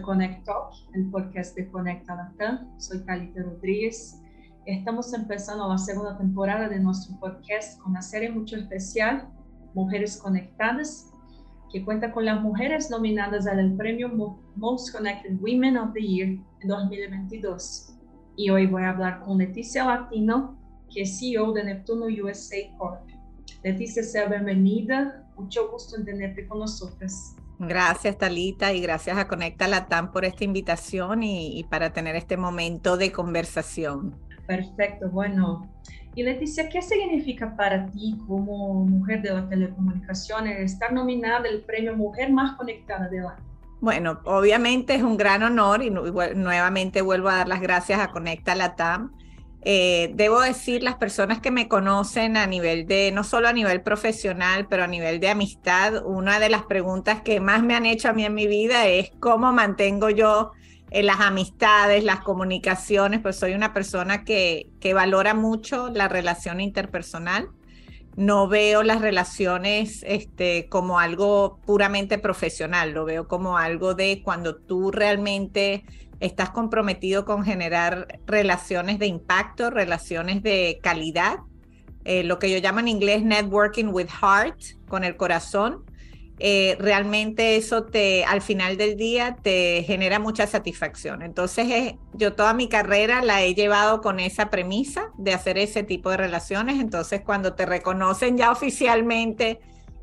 Connect Talk, el podcast de Conecta Latam. Soy Talita Rodríguez. Estamos empezando la segunda temporada de nuestro podcast con una serie mucho especial, Mujeres Conectadas, que cuenta con las mujeres nominadas al premio Most Connected Women of the Year en 2022. Y hoy voy a hablar con Leticia Latino, que es CEO de Neptuno USA Corp. Leticia, sea bienvenida. Mucho gusto en tenerte con nosotros. Gracias, Talita, y gracias a Conecta Latam por esta invitación y, para tener este momento de conversación. Perfecto, bueno. Y Leticia, ¿qué significa para ti como mujer de las telecomunicaciones estar nominada al premio Mujer Más Conectada del Año? Bueno, obviamente es un gran honor y nuevamente vuelvo a dar las gracias a Conecta Latam eh, debo decir, las personas que me conocen a nivel de, no solo a nivel profesional, pero a nivel de amistad, una de las preguntas que más me han hecho a mí en mi vida es cómo mantengo yo eh, las amistades, las comunicaciones, pues soy una persona que, que valora mucho la relación interpersonal. No veo las relaciones este, como algo puramente profesional, lo veo como algo de cuando tú realmente estás comprometido con generar relaciones de impacto, relaciones de calidad, eh, lo que yo llamo en inglés networking with heart, con el corazón. Eh, realmente eso te, al final del día, te genera mucha satisfacción. Entonces, yo toda mi carrera la he llevado con esa premisa de hacer ese tipo de relaciones. Entonces, cuando te reconocen ya oficialmente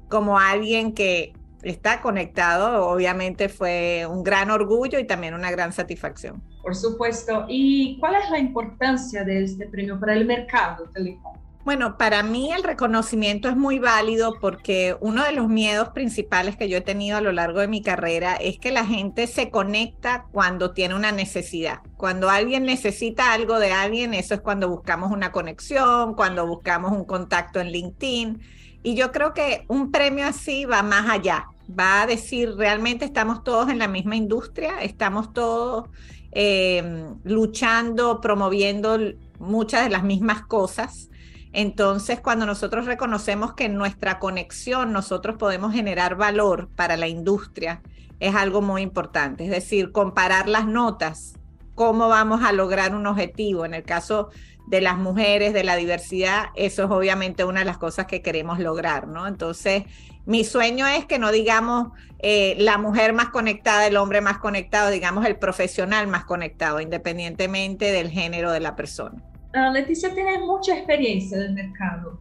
como alguien que está conectado, obviamente fue un gran orgullo y también una gran satisfacción. Por supuesto. ¿Y cuál es la importancia de este premio para el mercado telecom? Bueno, para mí el reconocimiento es muy válido porque uno de los miedos principales que yo he tenido a lo largo de mi carrera es que la gente se conecta cuando tiene una necesidad. Cuando alguien necesita algo de alguien, eso es cuando buscamos una conexión, cuando buscamos un contacto en LinkedIn y yo creo que un premio así va más allá, va a decir, realmente estamos todos en la misma industria, estamos todos eh, luchando, promoviendo muchas de las mismas cosas. Entonces, cuando nosotros reconocemos que en nuestra conexión nosotros podemos generar valor para la industria, es algo muy importante. Es decir, comparar las notas, cómo vamos a lograr un objetivo. En el caso de las mujeres, de la diversidad, eso es obviamente una de las cosas que queremos lograr, ¿no? Entonces, mi sueño es que no digamos eh, la mujer más conectada, el hombre más conectado, digamos el profesional más conectado, independientemente del género de la persona. Uh, Leticia tiene mucha experiencia en el mercado.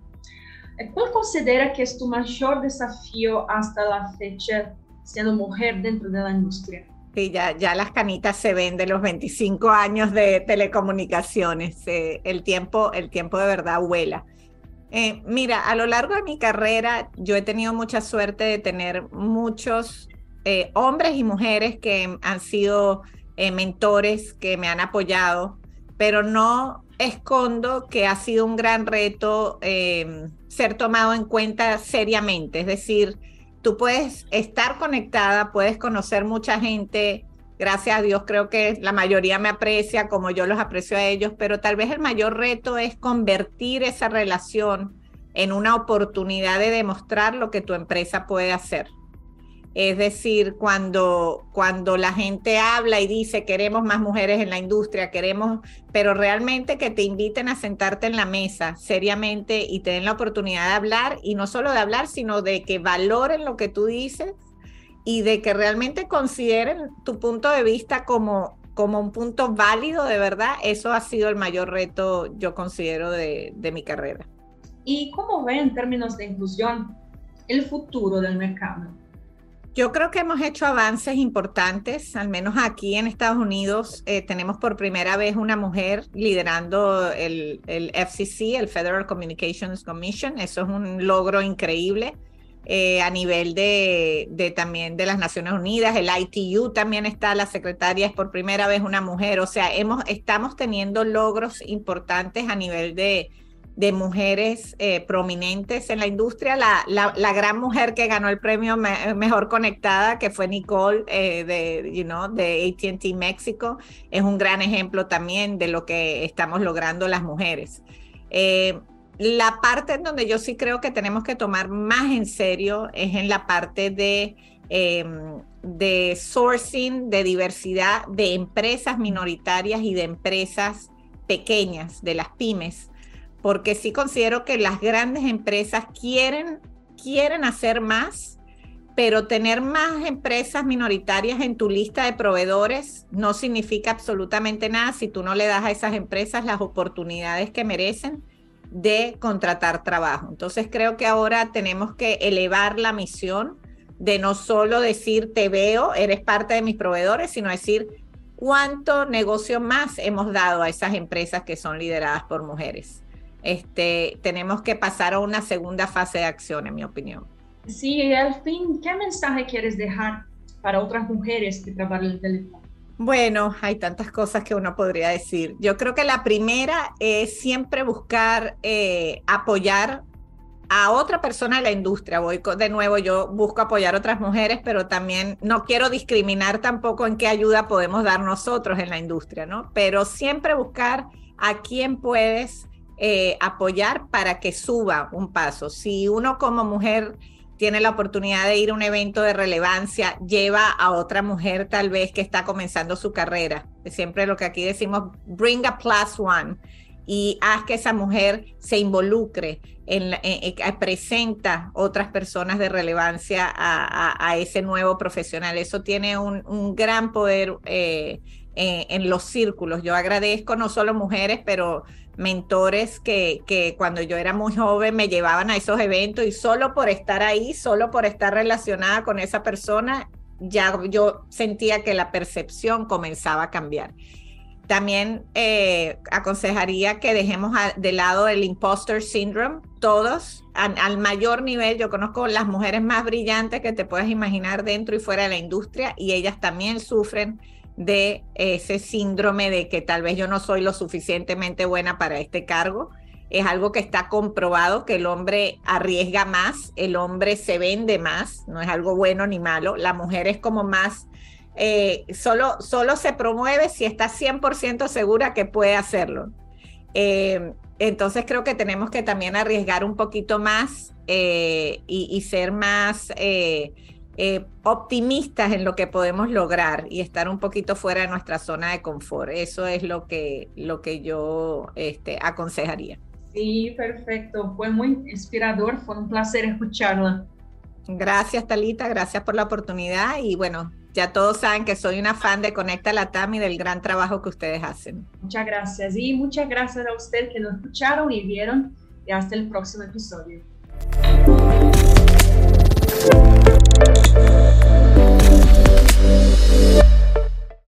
¿Cuál considera que es tu mayor desafío hasta la fecha siendo mujer dentro de la industria? Sí, ya, ya las canitas se ven de los 25 años de telecomunicaciones. Eh, el, tiempo, el tiempo de verdad vuela. Eh, mira, a lo largo de mi carrera yo he tenido mucha suerte de tener muchos eh, hombres y mujeres que han sido mentores, que me han apoyado, pero no escondo que ha sido un gran reto ser tomado en cuenta seriamente. Es decir, tú puedes estar conectada, puedes conocer mucha gente. Gracias a Dios creo que la mayoría me aprecia como yo los aprecio a ellos, pero tal vez el mayor reto es convertir esa relación en una oportunidad de demostrar lo que tu empresa puede hacer. Es decir, cuando, cuando la gente habla y dice queremos más mujeres en la industria, queremos, pero realmente que te inviten a sentarte en la mesa seriamente y te den la oportunidad de hablar y no solo de hablar, sino de que valoren lo que tú dices y de que realmente consideren tu punto de vista como, como un punto válido de verdad, eso ha sido el mayor reto, yo considero, de, de mi carrera. ¿Y cómo ve en términos de inclusión el futuro del mercado? Yo creo que hemos hecho avances importantes, al menos aquí en Estados Unidos eh, tenemos por primera vez una mujer liderando el, FCC, el Federal Communications Commission. Eso es un logro increíble. Eh, a nivel de, de, también de las Naciones Unidas, el ITU también está, la secretaria es por primera vez una mujer, o sea, hemos, estamos teniendo logros importantes a nivel de, de mujeres eh, prominentes en la industria. La, la, gran mujer que ganó el premio Mejor Conectada, que fue Nicole eh, de, you know, de ATT México, es un gran ejemplo también de lo que estamos logrando las mujeres. Eh, la parte en donde yo sí creo que tenemos que tomar más en serio es en la parte de de sourcing, de diversidad de empresas minoritarias y de empresas pequeñas, de las pymes, porque sí considero que las grandes empresas quieren, quieren hacer más, pero tener más empresas minoritarias en tu lista de proveedores no significa absolutamente nada si tú no le das a esas empresas las oportunidades que merecen de contratar trabajo. Entonces creo que ahora tenemos que elevar la misión de no solo decir te veo, eres parte de mis proveedores, sino decir cuánto negocio más hemos dado a esas empresas que son lideradas por mujeres. Este, tenemos que pasar a una segunda fase de acción, en mi opinión. Sí, y al fin, ¿qué mensaje quieres dejar para otras mujeres que trabajan el teléfono? Bueno, hay tantas cosas que uno podría decir. Yo creo que la primera es siempre buscar eh, apoyar a otra persona de la industria. Voy de nuevo, yo busco apoyar a otras mujeres, pero también no quiero discriminar tampoco en qué ayuda podemos dar nosotros en la industria, ¿no? Pero siempre buscar a quién puedes eh, apoyar para que suba un paso. Si uno como mujer tiene la oportunidad de ir a un evento de relevancia, lleva a otra mujer tal vez que está comenzando su carrera. Siempre lo que aquí decimos, bring a plus one y haz que esa mujer se involucre, en, presenta otras personas de relevancia a, ese nuevo profesional. Eso tiene un, gran poder eh, en los círculos. Yo agradezco no solo mujeres, pero mentores que, que cuando yo era muy joven me llevaban a esos eventos y solo por estar ahí, solo por estar relacionada con esa persona, ya yo sentía que la percepción comenzaba a cambiar. También eh, aconsejaría que dejemos de lado el imposter syndrome, todos, al mayor nivel. Yo conozco las mujeres más brillantes que te puedas imaginar dentro y fuera de la industria y ellas también sufren de ese síndrome de que tal vez yo no soy lo suficientemente buena para este cargo. Es algo que está comprobado que el hombre arriesga más, el hombre se vende más, no es algo bueno ni malo. La mujer es como más, eh, solo, solo se promueve si está 100% segura que puede hacerlo. Eh, entonces creo que tenemos que también arriesgar un poquito más eh, y, ser más optimistas en lo que podemos lograr y estar un poquito fuera de nuestra zona de confort. Eso es lo que, lo que yo este, aconsejaría. Sí, perfecto. Fue muy inspirador. Fue un placer escucharla. Gracias, Talita. Gracias por la oportunidad. Y bueno, ya todos saben que soy una fan de Conecta Latam y del gran trabajo que ustedes hacen. Muchas gracias y muchas gracias a ustedes que nos escucharon y vieron y hasta el próximo episodio.